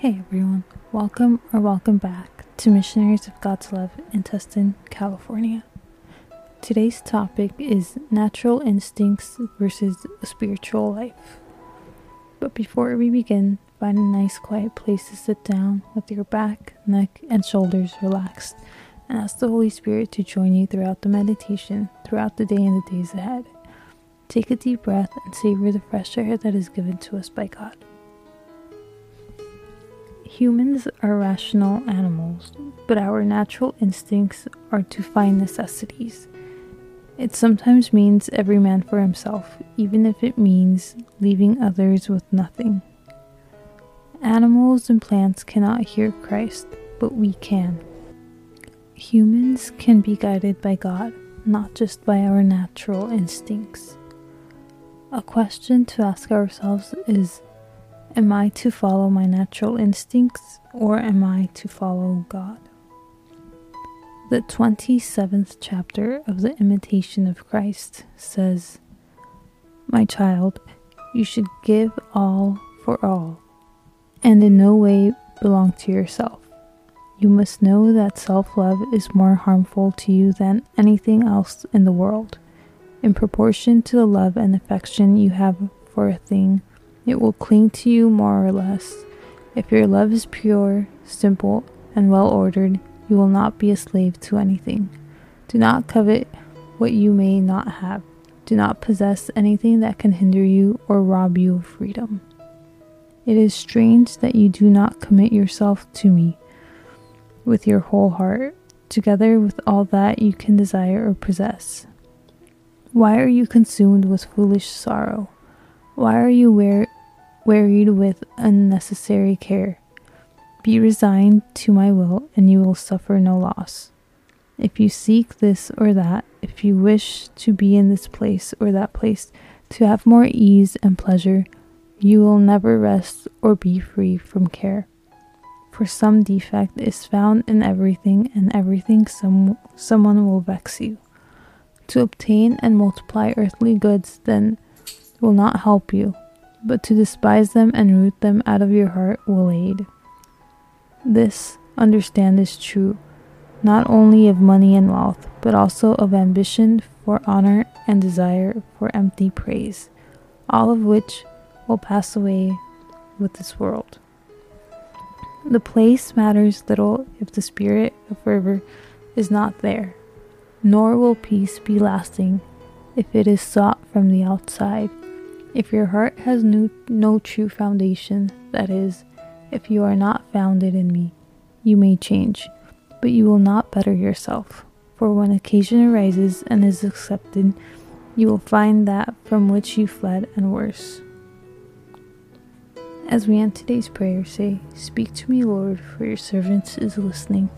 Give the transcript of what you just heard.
Hey everyone, welcome or welcome back to Missionaries of God's Love in Tustin, California. Today's topic is natural instincts versus a spiritual life. But before we begin, find a nice quiet place to sit down with your back, neck, and shoulders relaxed and ask the Holy Spirit to join you throughout the meditation, throughout the day and the days ahead. Take a deep breath and savor the fresh air that is given to us by God. Humans are rational animals, but our natural instincts are to find necessities. It sometimes means every man for himself, even if it means leaving others with nothing. Animals and plants cannot hear Christ, but we can. Humans can be guided by God, not just by our natural instincts. A question to ask ourselves is Am I to follow my natural instincts or am I to follow God? The 27th chapter of the Imitation of Christ says, My child, you should give all for all, and in no way belong to yourself. You must know that self love is more harmful to you than anything else in the world. In proportion to the love and affection you have for a thing, it will cling to you more or less. If your love is pure, simple, and well ordered, you will not be a slave to anything. Do not covet what you may not have. Do not possess anything that can hinder you or rob you of freedom. It is strange that you do not commit yourself to me with your whole heart, together with all that you can desire or possess. Why are you consumed with foolish sorrow? Why are you wear- wearied with unnecessary care? Be resigned to my will, and you will suffer no loss. If you seek this or that, if you wish to be in this place or that place, to have more ease and pleasure, you will never rest or be free from care. For some defect is found in everything, and everything some, someone will vex you. To obtain and multiply earthly goods, then, will not help you, but to despise them and root them out of your heart will aid. This, understand, is true, not only of money and wealth, but also of ambition for honor and desire for empty praise, all of which will pass away with this world. The place matters little if the spirit of fervor is not there, nor will peace be lasting if it is sought from the outside. If your heart has no, no true foundation, that is, if you are not founded in me, you may change, but you will not better yourself. For when occasion arises and is accepted, you will find that from which you fled and worse. As we end today's prayer, say, Speak to me, Lord, for your servant is listening.